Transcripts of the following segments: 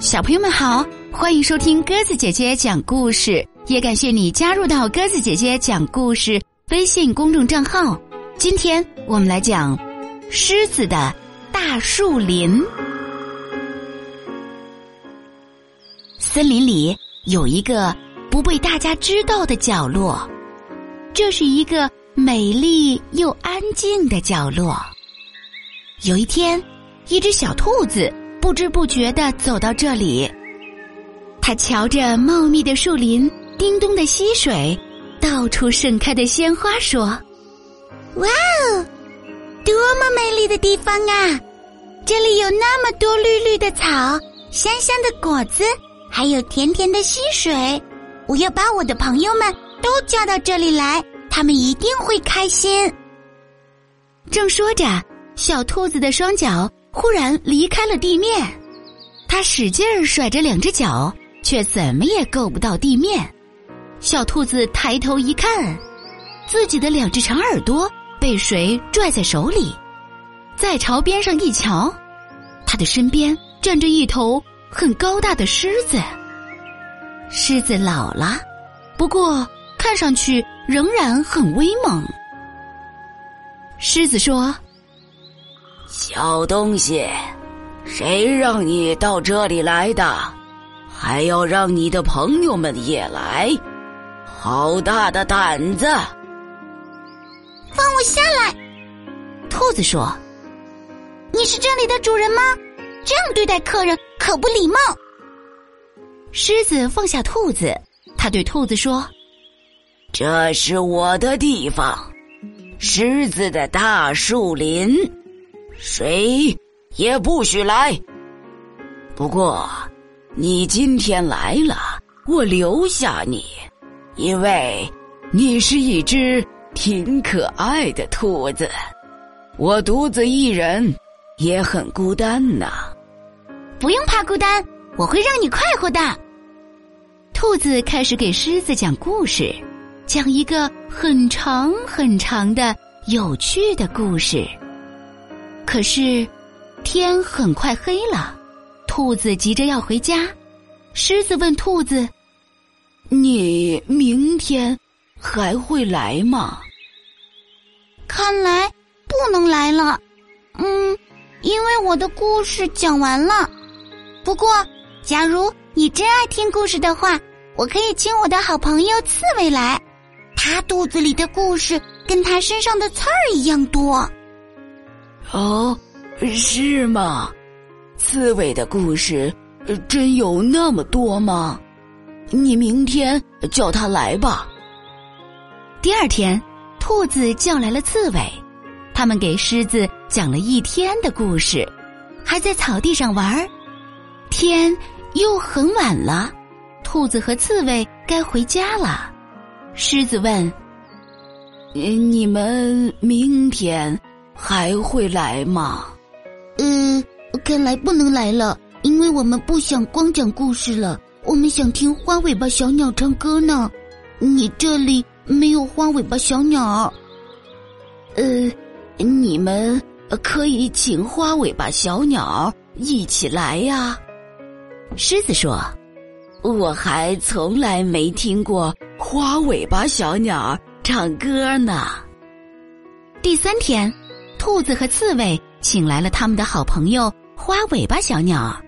小朋友们好，欢迎收听鸽子姐姐讲故事，也感谢你加入到鸽子姐姐讲故事微信公众账号。今天我们来讲狮子的大树林。森林里有一个不被大家知道的角落，这是一个美丽又安静的角落。有一天，一只小兔子。不知不觉的走到这里，他瞧着茂密的树林、叮咚的溪水、到处盛开的鲜花，说：“哇哦，多么美丽的地方啊！这里有那么多绿绿的草、香香的果子，还有甜甜的溪水。我要把我的朋友们都叫到这里来，他们一定会开心。”正说着，小兔子的双脚。忽然离开了地面，他使劲儿甩着两只脚，却怎么也够不到地面。小兔子抬头一看，自己的两只长耳朵被谁拽在手里？再朝边上一瞧，他的身边站着一头很高大的狮子。狮子老了，不过看上去仍然很威猛。狮子说。小东西，谁让你到这里来的？还要让你的朋友们也来？好大的胆子！放我下来！兔子说：“你是这里的主人吗？这样对待客人可不礼貌。”狮子放下兔子，他对兔子说：“这是我的地方，狮子的大树林。”谁也不许来。不过，你今天来了，我留下你，因为你是一只挺可爱的兔子。我独自一人也很孤单呐。不用怕孤单，我会让你快活的。兔子开始给狮子讲故事，讲一个很长很长的有趣的故事。可是，天很快黑了，兔子急着要回家。狮子问兔子：“你明天还会来吗？”看来不能来了。嗯，因为我的故事讲完了。不过，假如你真爱听故事的话，我可以请我的好朋友刺猬来，他肚子里的故事跟他身上的刺儿一样多。哦，是吗？刺猬的故事真有那么多吗？你明天叫他来吧。第二天，兔子叫来了刺猬，他们给狮子讲了一天的故事，还在草地上玩。天又很晚了，兔子和刺猬该回家了。狮子问：“你们明天？”还会来吗？嗯，看来不能来了，因为我们不想光讲故事了，我们想听花尾巴小鸟唱歌呢。你这里没有花尾巴小鸟。呃，你们可以请花尾巴小鸟一起来呀。狮子说：“我还从来没听过花尾巴小鸟唱歌呢。”第三天。兔子和刺猬请来了他们的好朋友花尾巴小鸟，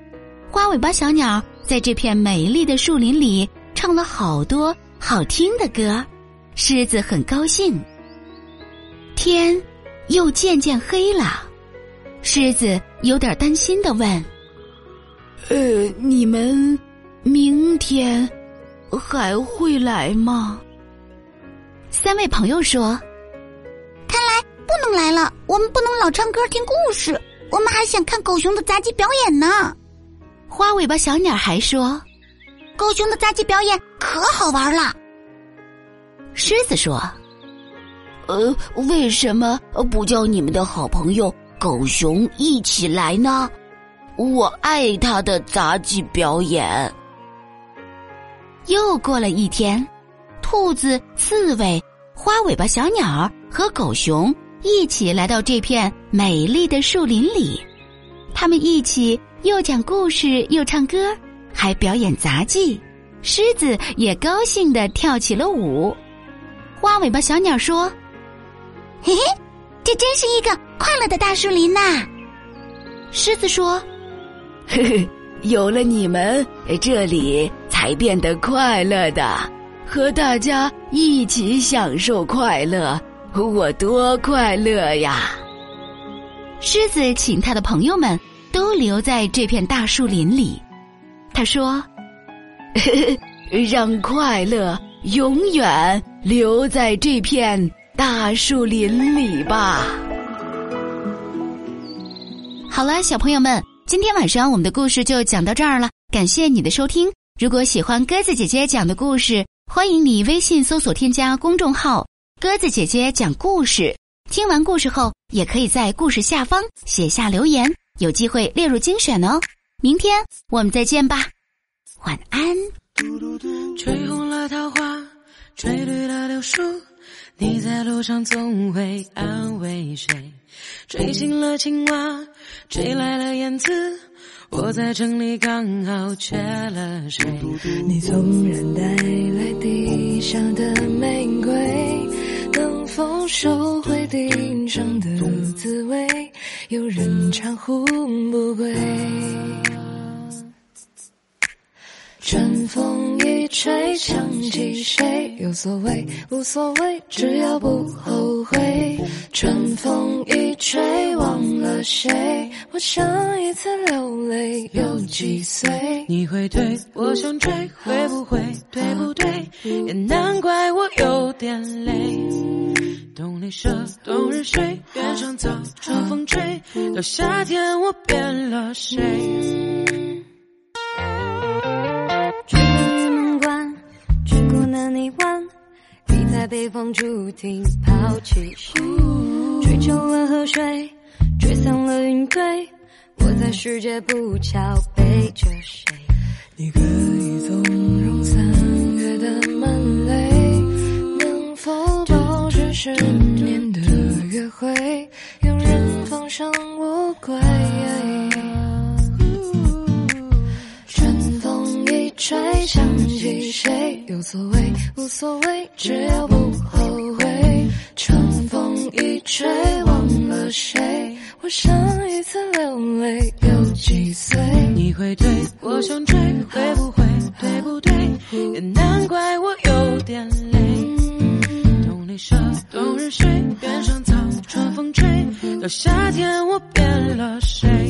花尾巴小鸟在这片美丽的树林里唱了好多好听的歌，狮子很高兴。天又渐渐黑了，狮子有点担心的问：“呃，你们明天还会来吗？”三位朋友说。来了，我们不能老唱歌听故事，我们还想看狗熊的杂技表演呢。花尾巴小鸟还说：“狗熊的杂技表演可好玩了。”狮子说：“呃，为什么不叫你们的好朋友狗熊一起来呢？我爱他的杂技表演。”又过了一天，兔子、刺猬、花尾巴小鸟和狗熊。一起来到这片美丽的树林里，他们一起又讲故事又唱歌，还表演杂技。狮子也高兴的跳起了舞。花尾巴小鸟说：“嘿嘿，这真是一个快乐的大树林呐！”狮子说：“呵呵，有了你们，这里才变得快乐的。和大家一起享受快乐，我多快乐呀！”狮子请他的朋友们都留在这片大树林里。他说。让快乐永远留在这片大树林里吧。好了，小朋友们，今天晚上我们的故事就讲到这儿了。感谢你的收听。如果喜欢鸽子姐姐讲的故事，欢迎你微信搜索添加公众号“鸽子姐姐讲故事”。听完故事后，也可以在故事下方写下留言，有机会列入精选哦。明天我们再见吧。晚安。吹红了桃花，吹绿了柳树，你在路上总会安慰谁？吹醒了青蛙，吹来了燕子，我在城里刚好缺了谁？你纵然带来地上的玫瑰，收回地上的滋味？有人唱呼不归。春风一吹，想起谁？有所谓，无所谓，只要不后悔。春风一吹，忘了谁？我上一次流泪有几岁？你会对我想追，会不会？对不对？也难怪我有点累。冬里蛇，冬日睡，原上草，春风吹，到夏天我变了谁关去过南泥湾你在？北方注定抛弃谁？追求了河水，吹散了云堆。我在世界不巧背着谁？你可以纵保持十年的约会？有人放生乌龟。春风一吹，想起谁？有所谓，无所谓，只要不后悔。春风一吹，忘了谁？我。上一次流泪有几岁？你会对我想追，会不会？对不对？也难怪我有点累。冬，日睡，原上草，春风吹，到夏天我变了谁。